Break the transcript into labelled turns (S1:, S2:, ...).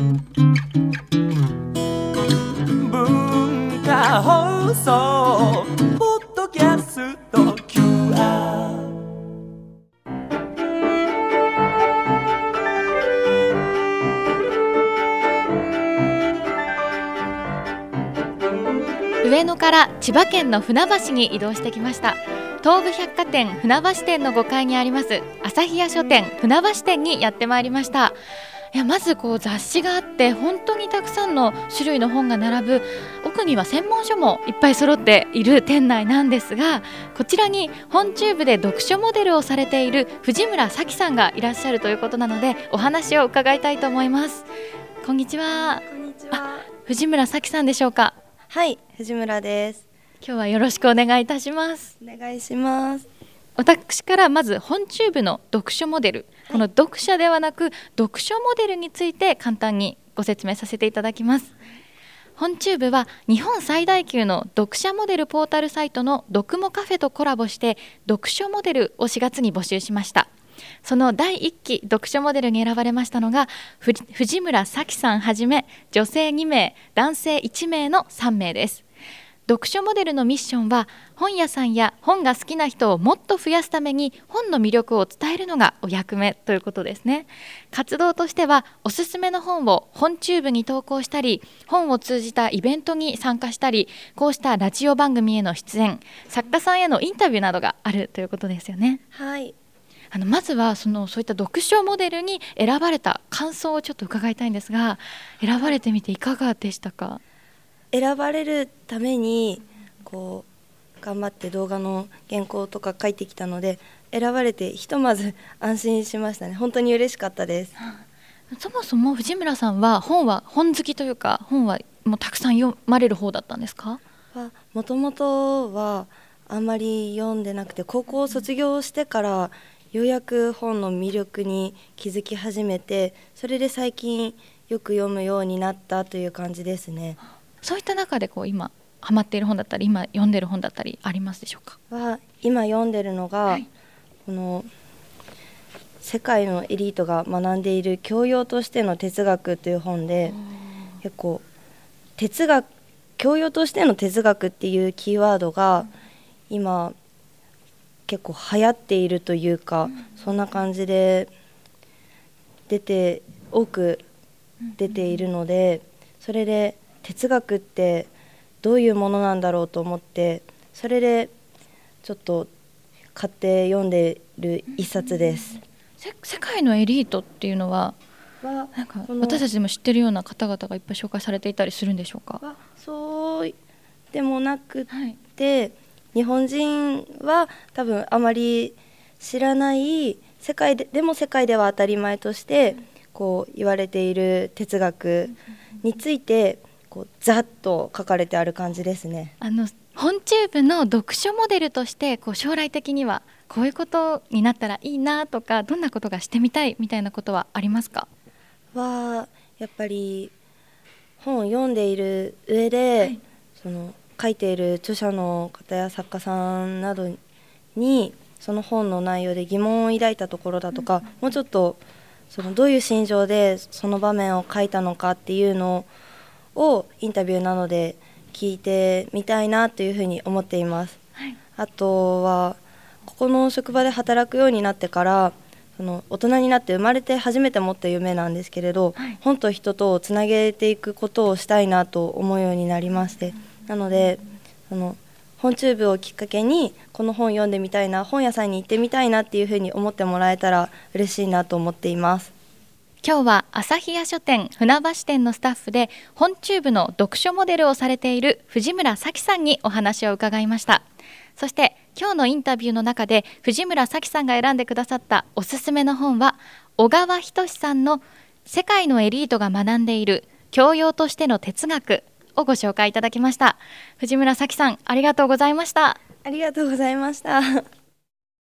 S1: 文化放送ポッドキャスト QR
S2: 上野から千葉県の船橋に移動してきました。東武百貨店船橋店の5階にあります朝日屋書店船橋店にやってまいりました。いやまずこう雑誌があって本当にたくさんの種類の本が並ぶ奥には専門書もいっぱい揃っている店内なんですがこちらに本チューブで読書モデルをされている藤村咲さんがいらっしゃるということなのでお話を伺いたいと思いますこんにちは
S3: こんにちは。
S2: 藤村咲さんでしょうか？
S3: はい、藤村です。
S2: 今日はよろしくお願いいたします
S3: お願いします。
S2: 私からまず本チューブの読書モデル、この読者ではなく読書モデルについて簡単にご説明させていただきます。本チューブは日本最大級の読者モデルポータルサイトの読モカフェとコラボして読書モデルを4月に募集しました。その第1期読書モデルに選ばれましたのがふ藤村咲さんはじめ女性2名男性1名の3名です読書モデルのミッションは本屋さんや本が好きな人をもっと増やすために本の魅力を伝えるのがお役目ということですね。活動としてはおすすめの本を本チューブに投稿したり本を通じたイベントに参加したりこうしたラジオ番組への出演作家さんへのインタビューなどがあるということですよね。
S3: はい。
S2: あのまずはそのそういった読書モデルに選ばれた感想をちょっと伺いたいんですが選ばれてみていかがでしたか？
S3: 選ばれるためにこう頑張って動画の原稿とか書いてきたので、選ばれてひとまず安心しましたね。本当に嬉しかったです。
S2: そもそも藤村さんは本は本好きというか本はもうたくさん読まれる方だったんですか？
S3: はもともとはあんまり読んでなくて高校を卒業してからようやく本の魅力に気づき始めてそれで最近よく読むようになったという感じですね。
S2: そういった中でこう今ハマっている本だったり今読んでる本だったりありますでしょうか？
S3: は今読んでるのが、
S2: はい。
S3: この世界のエリートが学んでいる教養としての哲学という本で結構哲学教養としての哲学っていうキーワードが今結構流行っているというか、そんな感じで出て多く出ているのでそれで哲学ってどういうものなんだろうと思ってそれでちょっと買って読んでる一冊です。
S2: せ世界のエリートっていうのは
S3: は
S2: なんか私たちでも知ってるような方々がいっぱい紹介されていたりするんでしょうか？
S3: はそうでもなく
S2: はい
S3: て日本人は多分あまり知らない世界ででも世界では当たり前としてこう言われている哲学についてこうざっと書かれてある感じですね。
S2: あの本チューブの読書モデルとしてこう将来的にはこういうことになったらいいなとかどんなことがしてみたいみたいなことはありますか？
S3: はやっぱり本を読んでいる上で、その書いている著者の方や作家さんなどにその本の内容で疑問を抱いたところだとか、もうちょっとそのどういう心情でその場面を書いたのかっていうのをインタビューなどで聞いてみたいなというふうに思っています。
S2: はい
S3: あとはここの職場で働くようになってからその大人になって生まれて初めて持った夢なんですけれど、
S2: はい
S3: 本と人とをつなげていくことをしたいなと思うようになりましてなのでその本チューブをきっかけにこの本読んでみたいな本屋さんに行ってみたいなっていうふうに思ってもらえたら嬉しいなと思っています。
S2: 今日は朝日屋書店船橋店のスタッフで本チューブの読書モデルをされている藤村咲さんにお話を伺いました。そして今日のインタビューの中で藤村咲さんが選んでくださったおすすめの本は小川仁さんの世界のエリートが学んでいる教養としての哲学をご紹介いただきました。藤村咲さんありがとうございました。
S3: ありがとうございました。